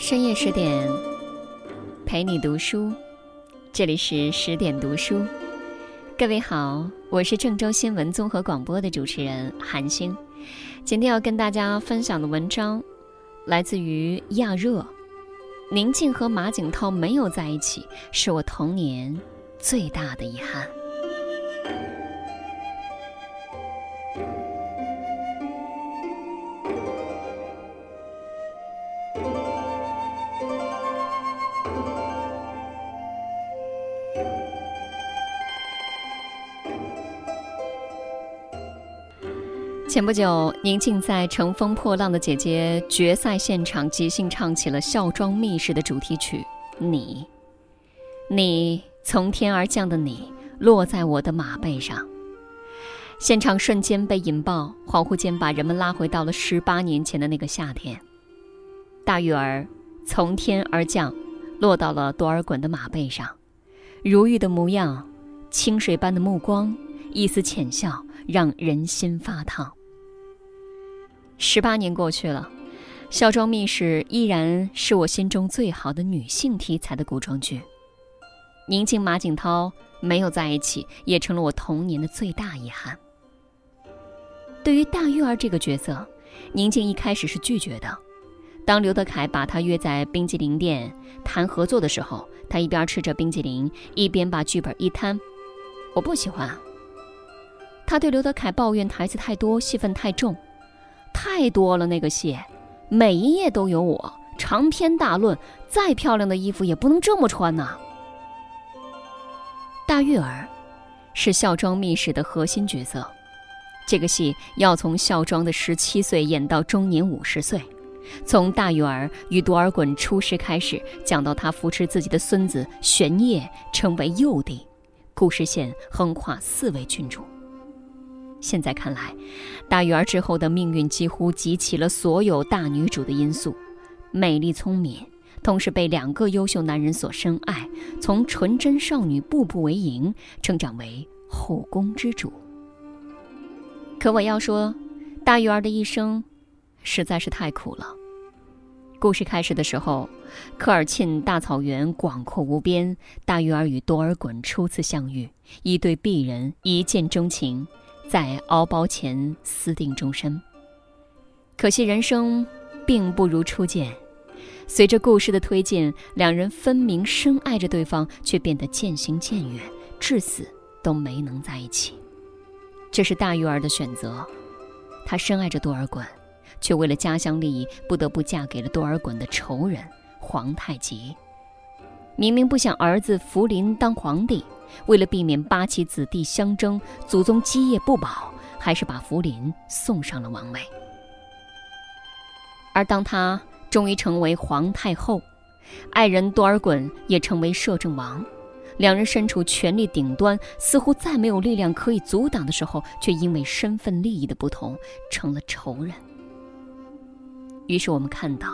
深夜十点，陪你读书。这里是十点读书。各位好，我是郑州新闻综合广播的主持人韩星。今天要跟大家分享的文章来自于亚热。宁静和马景涛没有在一起，是我童年最大的遗憾。前不久，宁静在《乘风破浪的姐姐》决赛现场即兴唱起了《孝庄秘史》的主题曲《你》，你从天而降的你，落在我的马背上。现场瞬间被引爆，恍惚间把人们拉回到了十八年前的那个夏天。大玉儿从天而降，落到了多尔衮的马背上，如玉的模样，清水般的目光，一丝浅笑，让人心发烫。十八年过去了，《孝庄秘史》依然是我心中最好的女性题材的古装剧。宁静、马景涛没有在一起，也成了我童年的最大遗憾。对于大玉儿这个角色，宁静一开始是拒绝的。当刘德凯把她约在冰激凌店谈合作的时候，她一边吃着冰激凌，一边把剧本一摊：“我不喜欢。”他对刘德凯抱怨台词太多，戏份太重。太多了，那个戏，每一页都有我，长篇大论，再漂亮的衣服也不能这么穿呐。大玉儿，是孝庄秘史的核心角色，这个戏要从孝庄的十七岁演到中年五十岁，从大玉儿与多尔衮出师开始，讲到他扶持自己的孙子玄烨成为幼帝，故事线横跨四位郡主。现在看来，大玉儿之后的命运几乎集齐了所有大女主的因素：美丽聪明，同时被两个优秀男人所深爱，从纯真少女步步为营，成长为后宫之主。可我要说，大玉儿的一生实在是太苦了。故事开始的时候，科尔沁大草原广阔无边，大玉儿与多尔衮初次相遇，一对璧人一见钟情。在敖包前私定终身。可惜人生并不如初见，随着故事的推进，两人分明深爱着对方，却变得渐行渐远，至死都没能在一起。这是大玉儿的选择，她深爱着多尔衮，却为了家乡利益，不得不嫁给了多尔衮的仇人皇太极。明明不想儿子福临当皇帝。为了避免八旗子弟相争，祖宗基业不保，还是把福临送上了王位。而当他终于成为皇太后，爱人多尔衮也成为摄政王，两人身处权力顶端，似乎再没有力量可以阻挡的时候，却因为身份利益的不同，成了仇人。于是我们看到，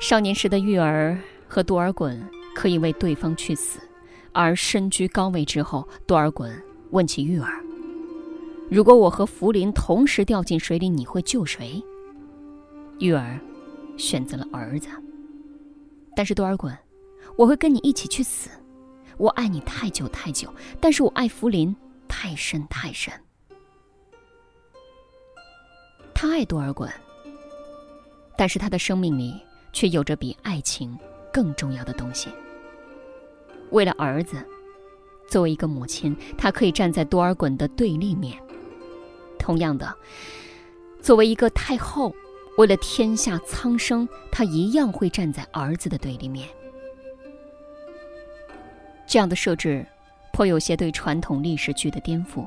少年时的玉儿和多尔衮可以为对方去死。而身居高位之后，多尔衮问起玉儿：“如果我和福临同时掉进水里，你会救谁？”玉儿选择了儿子。但是多尔衮，我会跟你一起去死。我爱你太久太久，但是我爱福临太深太深。他爱多尔衮，但是他的生命里却有着比爱情更重要的东西。为了儿子，作为一个母亲，她可以站在多尔衮的对立面。同样的，作为一个太后，为了天下苍生，她一样会站在儿子的对立面。这样的设置，颇有些对传统历史剧的颠覆。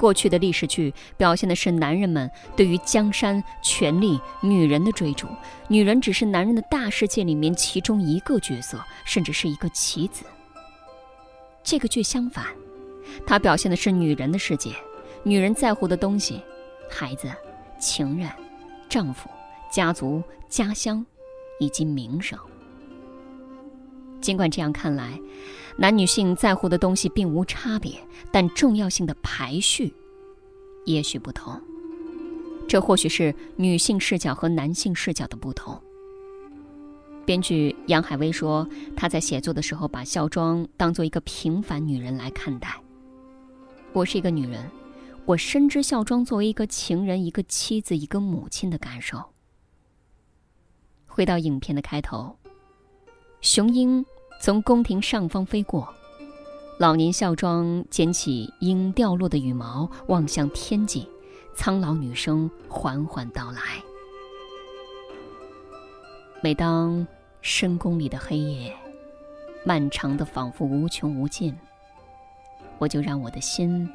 过去的历史剧表现的是男人们对于江山、权力、女人的追逐，女人只是男人的大世界里面其中一个角色，甚至是一个棋子。这个剧相反，它表现的是女人的世界，女人在乎的东西，孩子、情人、丈夫、家族、家乡，以及名声。尽管这样看来，男女性在乎的东西并无差别，但重要性的排序也许不同。这或许是女性视角和男性视角的不同。编剧杨海威说，他在写作的时候把孝庄当做一个平凡女人来看待。我是一个女人，我深知孝庄作为一个情人、一个妻子、一个母亲的感受。回到影片的开头，雄鹰从宫廷上方飞过，老年孝庄捡起鹰掉落的羽毛，望向天际，苍老女声缓缓道来。每当。深宫里的黑夜，漫长的仿佛无穷无尽。我就让我的心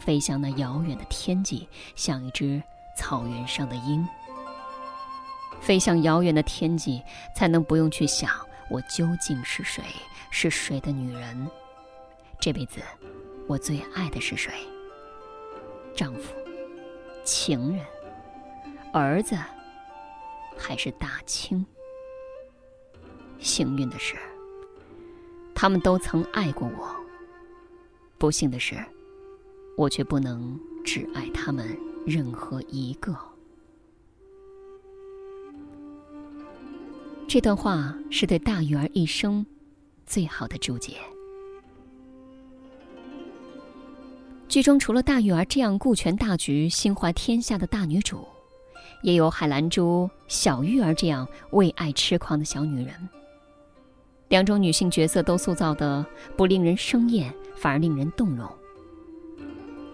飞向那遥远的天际，像一只草原上的鹰。飞向遥远的天际，才能不用去想我究竟是谁，是谁的女人。这辈子，我最爱的是谁？丈夫、情人、儿子，还是大清？幸运的是，他们都曾爱过我；不幸的是，我却不能只爱他们任何一个。这段话是对大鱼儿一生最好的注解。剧中除了大鱼儿这样顾全大局、心怀天下的大女主，也有海兰珠、小玉儿这样为爱痴狂的小女人。两种女性角色都塑造的不令人生厌，反而令人动容。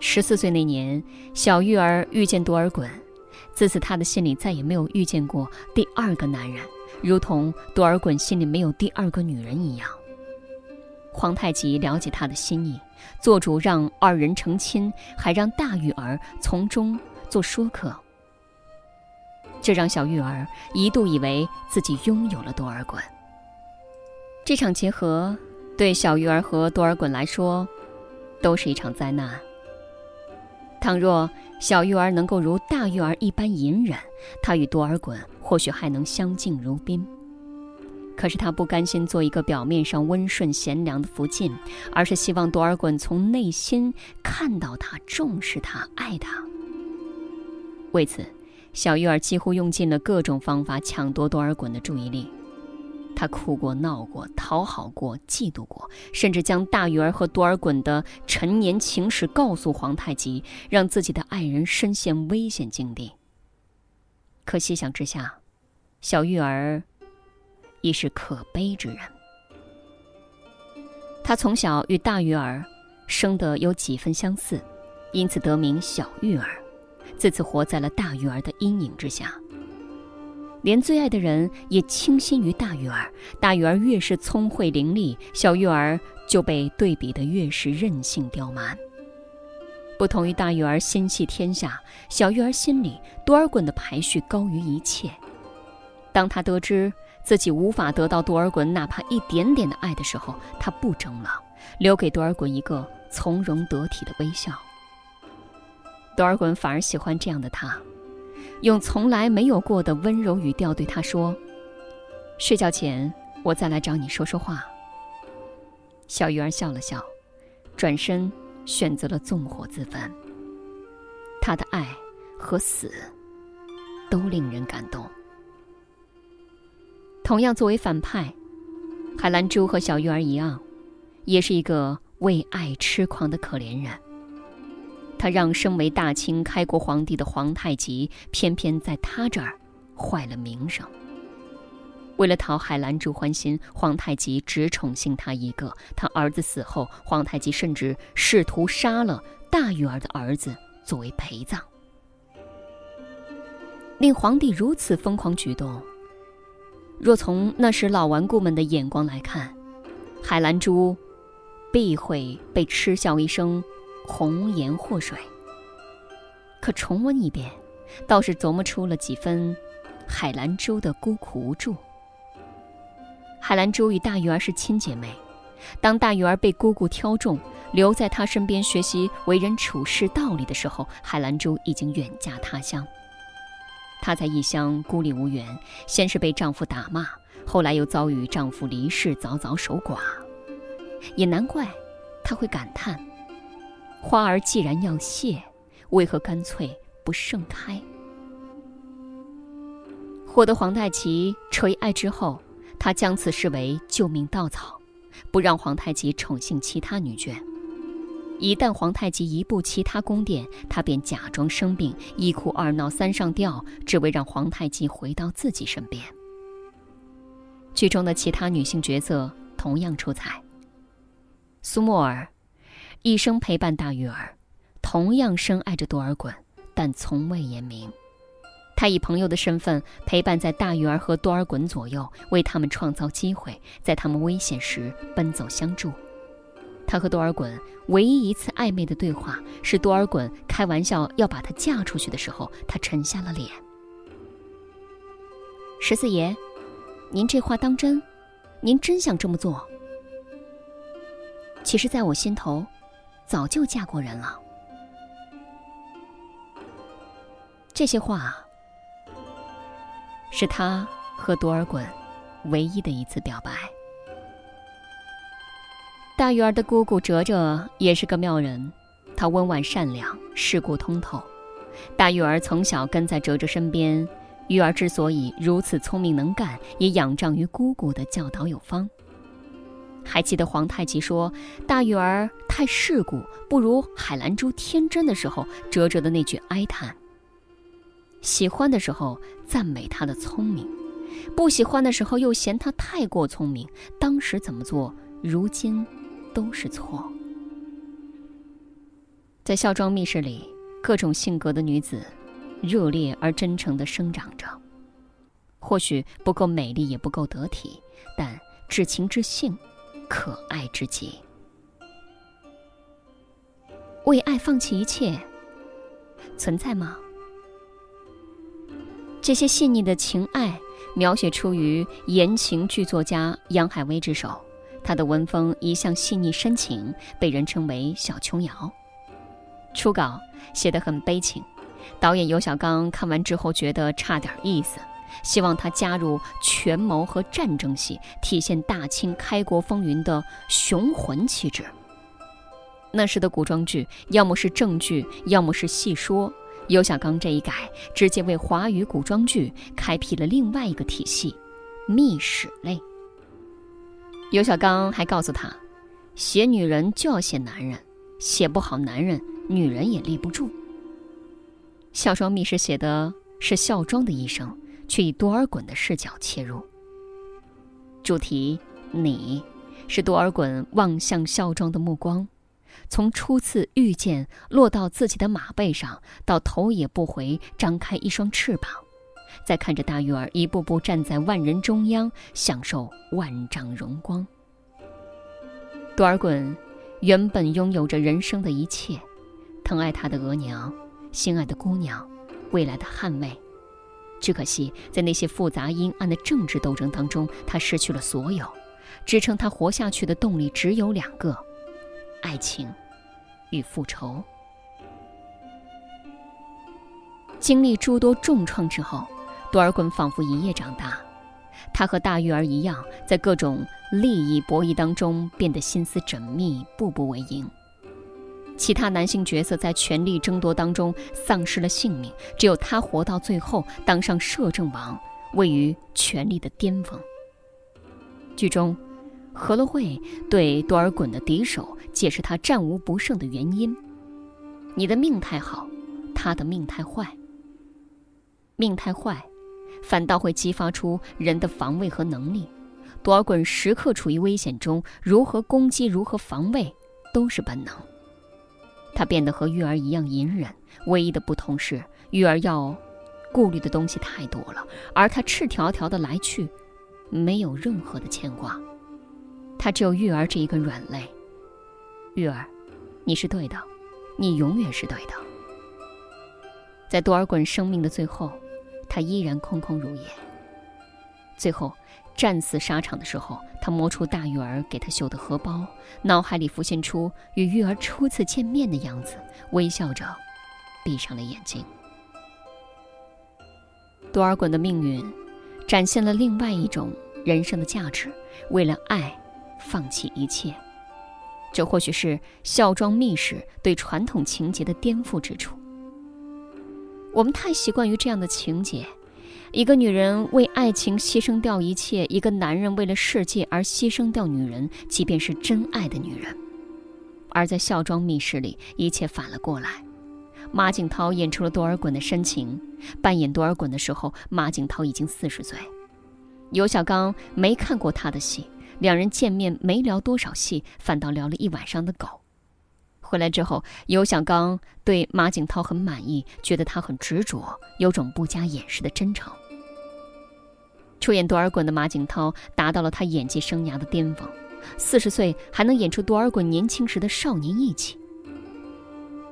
十四岁那年，小玉儿遇见多尔衮，自此她的心里再也没有遇见过第二个男人，如同多尔衮心里没有第二个女人一样。皇太极了解他的心意，做主让二人成亲，还让大玉儿从中做说客，这让小玉儿一度以为自己拥有了多尔衮。这场结合对小玉儿和多尔衮来说，都是一场灾难。倘若小玉儿能够如大玉儿一般隐忍，她与多尔衮或许还能相敬如宾。可是她不甘心做一个表面上温顺贤良的福晋，而是希望多尔衮从内心看到她、重视她、爱她。为此，小玉儿几乎用尽了各种方法抢夺多尔衮的注意力。他哭过、闹过、讨好过、嫉妒过，甚至将大鱼儿和多尔衮的陈年情史告诉皇太极，让自己的爱人身陷危险境地。可细想之下，小玉儿已是可悲之人。他从小与大玉儿生得有几分相似，因此得名小玉儿，自此活在了大玉儿的阴影之下。连最爱的人也倾心于大玉儿，大玉儿越是聪慧伶俐，小玉儿就被对比的越是任性刁蛮。不同于大玉儿心系天下，小玉儿心里多尔衮的排序高于一切。当他得知自己无法得到多尔衮哪怕一点点的爱的时候，他不争了，留给多尔衮一个从容得体的微笑。多尔衮反而喜欢这样的他。用从来没有过的温柔语调对他说：“睡觉前我再来找你说说话。”小鱼儿笑了笑，转身选择了纵火自焚。他的爱和死都令人感动。同样作为反派，海兰珠和小鱼儿一样，也是一个为爱痴狂的可怜人。他让身为大清开国皇帝的皇太极，偏偏在他这儿坏了名声。为了讨海兰珠欢心，皇太极只宠幸他一个。他儿子死后，皇太极甚至试图杀了大玉儿的儿子作为陪葬。令皇帝如此疯狂举动，若从那时老顽固们的眼光来看，海兰珠必会被嗤笑一声。红颜祸水。可重温一遍，倒是琢磨出了几分海兰珠的孤苦无助。海兰珠与大鱼儿是亲姐妹，当大鱼儿被姑姑挑中，留在她身边学习为人处事道理的时候，海兰珠已经远嫁他乡。她在异乡孤立无援，先是被丈夫打骂，后来又遭遇丈夫离世，早早守寡。也难怪，她会感叹。花儿既然要谢，为何干脆不盛开？获得皇太极垂爱之后，他将此视为救命稻草，不让皇太极宠幸其他女眷。一旦皇太极移步其他宫殿，他便假装生病，一哭二闹三上吊，只为让皇太极回到自己身边。剧中的其他女性角色同样出彩。苏沫儿一生陪伴大玉儿，同样深爱着多尔衮，但从未言明。他以朋友的身份陪伴在大玉儿和多尔衮左右，为他们创造机会，在他们危险时奔走相助。他和多尔衮唯一一次暧昧的对话，是多尔衮开玩笑要把她嫁出去的时候，他沉下了脸。十四爷，您这话当真？您真想这么做？其实，在我心头，早就嫁过人了。这些话，是他和多尔衮唯一的一次表白。大玉儿的姑姑哲哲也是个妙人，她温婉善良，世故通透。大玉儿从小跟在哲哲身边，玉儿之所以如此聪明能干，也仰仗于姑姑的教导有方。还记得皇太极说大玉儿太世故，不如海兰珠天真的时候，哲哲的那句哀叹。喜欢的时候赞美她的聪明，不喜欢的时候又嫌她太过聪明。当时怎么做，如今。都是错。在孝庄密室里，各种性格的女子，热烈而真诚地生长着。或许不够美丽，也不够得体，但至情至性，可爱至极。为爱放弃一切，存在吗？这些细腻的情爱，描写出于言情剧作家杨海威之手。他的文风一向细腻深情，被人称为“小琼瑶”。初稿写得很悲情，导演尤小刚看完之后觉得差点意思，希望他加入权谋和战争戏，体现大清开国风云的雄浑气质。那时的古装剧要么是正剧，要么是戏说。尤小刚这一改，直接为华语古装剧开辟了另外一个体系——秘史类。尤小刚还告诉他，写女人就要写男人，写不好男人，女人也立不住。孝庄秘史写的是孝庄的一生，却以多尔衮的视角切入。主题你，是多尔衮望向孝庄的目光，从初次遇见落到自己的马背上，到头也不回张开一双翅膀。再看着大玉儿一步步站在万人中央，享受万丈荣光。多尔衮原本拥有着人生的一切，疼爱他的额娘，心爱的姑娘，未来的捍卫。只可惜，在那些复杂阴暗的政治斗争当中，他失去了所有。支撑他活下去的动力只有两个：爱情与复仇。经历诸多重创之后。多尔衮仿佛一夜长大，他和大玉儿一样，在各种利益博弈当中变得心思缜密，步步为营。其他男性角色在权力争夺当中丧失了性命，只有他活到最后，当上摄政王，位于权力的巅峰。剧中，何乐慧对多尔衮的敌手解释他战无不胜的原因：你的命太好，他的命太坏。命太坏。反倒会激发出人的防卫和能力。多尔衮时刻处于危险中，如何攻击，如何防卫，都是本能。他变得和玉儿一样隐忍，唯一的不同是，玉儿要顾虑的东西太多了，而他赤条条的来去，没有任何的牵挂。他只有玉儿这一个软肋。玉儿，你是对的，你永远是对的。在多尔衮生命的最后。他依然空空如也。最后，战死沙场的时候，他摸出大玉儿给他绣的荷包，脑海里浮现出与玉儿初次见面的样子，微笑着，闭上了眼睛。多尔衮的命运，展现了另外一种人生的价值：为了爱，放弃一切。这或许是孝庄秘史对传统情节的颠覆之处。我们太习惯于这样的情节：一个女人为爱情牺牲掉一切，一个男人为了世界而牺牲掉女人，即便是真爱的女人。而在孝庄密室里，一切反了过来。马景涛演出了多尔衮的深情，扮演多尔衮的时候，马景涛已经四十岁。尤小刚没看过他的戏，两人见面没聊多少戏，反倒聊了一晚上的狗。回来之后，尤小刚对马景涛很满意，觉得他很执着，有种不加掩饰的真诚。出演多尔衮的马景涛达到了他演技生涯的巅峰，四十岁还能演出多尔衮年轻时的少年义气。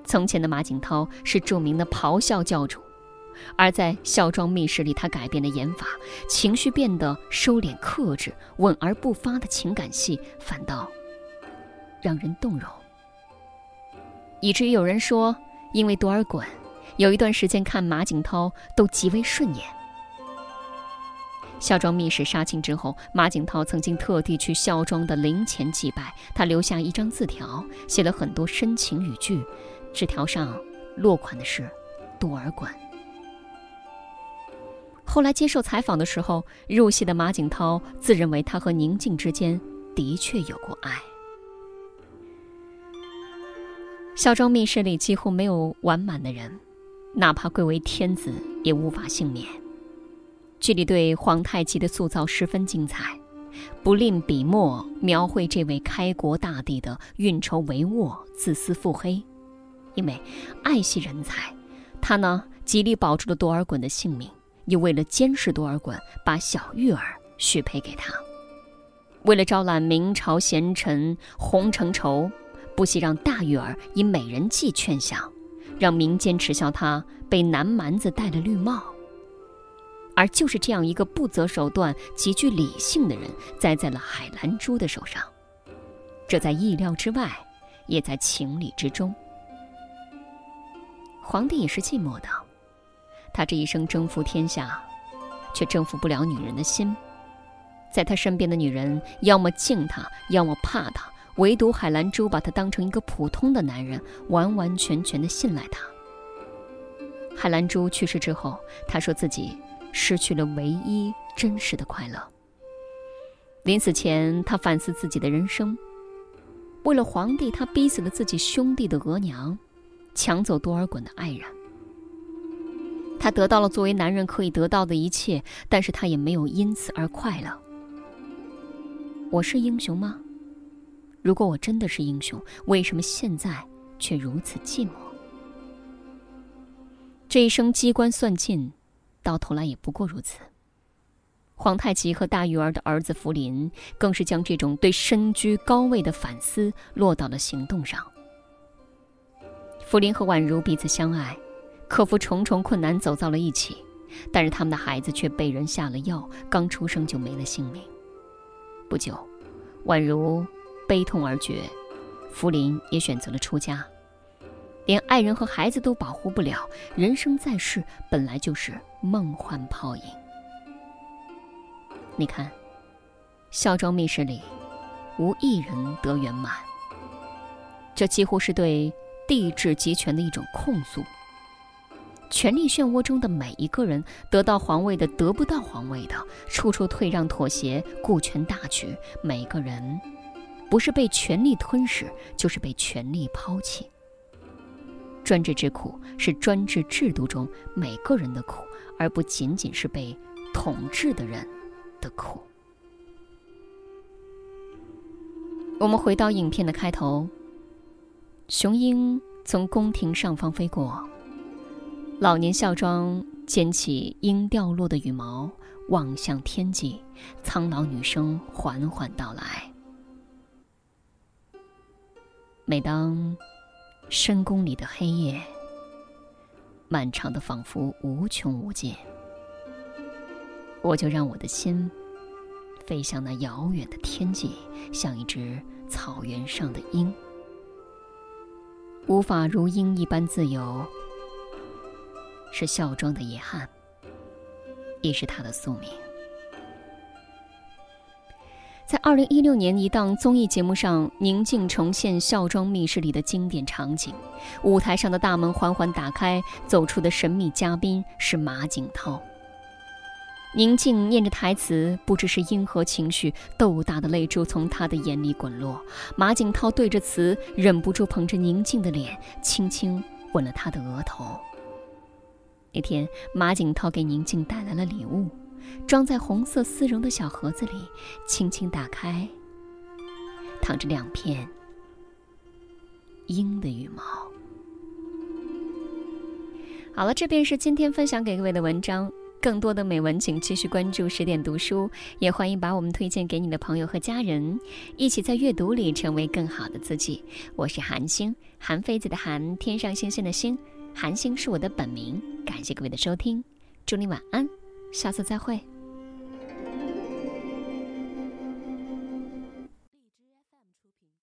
从前的马景涛是著名的咆哮教主，而在《孝庄密室》里，他改变了演法，情绪变得收敛克制、稳而不发的情感戏，反倒让人动容。以至于有人说，因为多尔衮，有一段时间看马景涛都极为顺眼。孝庄秘史杀青之后，马景涛曾经特地去孝庄的灵前祭拜，他留下一张字条，写了很多深情语句。纸条上落款的是多尔衮。后来接受采访的时候，入戏的马景涛自认为他和宁静之间的确有过爱。孝庄密室里几乎没有完满的人，哪怕贵为天子也无法幸免。剧里对皇太极的塑造十分精彩，不吝笔墨描绘这位开国大帝的运筹帷幄、自私腹黑。因为爱惜人才，他呢极力保住了多尔衮的性命，又为了监视多尔衮，把小玉儿许配给他。为了招揽明朝贤臣洪承畴。不惜让大玉儿以美人计劝降，让民间耻笑他被南蛮子戴了绿帽。而就是这样一个不择手段、极具理性的人，栽在了海兰珠的手上。这在意料之外，也在情理之中。皇帝也是寂寞的，他这一生征服天下，却征服不了女人的心。在他身边的女人，要么敬他，要么怕他。唯独海兰珠把他当成一个普通的男人，完完全全的信赖他。海兰珠去世之后，他说自己失去了唯一真实的快乐。临死前，他反思自己的人生：为了皇帝，他逼死了自己兄弟的额娘，抢走多尔衮的爱人。他得到了作为男人可以得到的一切，但是他也没有因此而快乐。我是英雄吗？如果我真的是英雄，为什么现在却如此寂寞？这一生机关算尽，到头来也不过如此。皇太极和大玉儿的儿子福临，更是将这种对身居高位的反思落到了行动上。福临和宛如彼此相爱，克服重重困难走到了一起，但是他们的孩子却被人下了药，刚出生就没了性命。不久，宛如。悲痛而绝，福临也选择了出家，连爱人和孩子都保护不了。人生在世本来就是梦幻泡影。你看，孝庄密室里，无一人得圆满。这几乎是对帝制集权的一种控诉。权力漩涡中的每一个人，得到皇位的，得不到皇位的，处处退让妥协，顾全大局，每个人。不是被权力吞噬，就是被权力抛弃。专制之苦是专制制度中每个人的苦，而不仅仅是被统治的人的苦。我们回到影片的开头，雄鹰从宫廷上方飞过，老年孝庄捡起鹰掉落的羽毛，望向天际，苍老女声缓缓道来。每当深宫里的黑夜漫长的仿佛无穷无尽，我就让我的心飞向那遥远的天际，像一只草原上的鹰，无法如鹰一般自由，是孝庄的遗憾，亦是他的宿命。在二零一六年一档综艺节目上，宁静重现孝庄密室里的经典场景。舞台上的大门缓缓打开，走出的神秘嘉宾是马景涛。宁静念着台词，不知是因何情绪，豆大的泪珠从他的眼里滚落。马景涛对着词，忍不住捧着宁静的脸，轻轻吻了她的额头。那天，马景涛给宁静带来了礼物，装在红色丝绒的小盒子里，轻轻打开，躺着两片鹰的羽毛。好了，这便是今天分享给各位的文章。更多的美文，请继续关注十点读书，也欢迎把我们推荐给你的朋友和家人，一起在阅读里成为更好的自己。我是韩星，韩非子的韩，天上星星的星，韩星是我的本名。感谢各位的收听，祝你晚安，下次再会。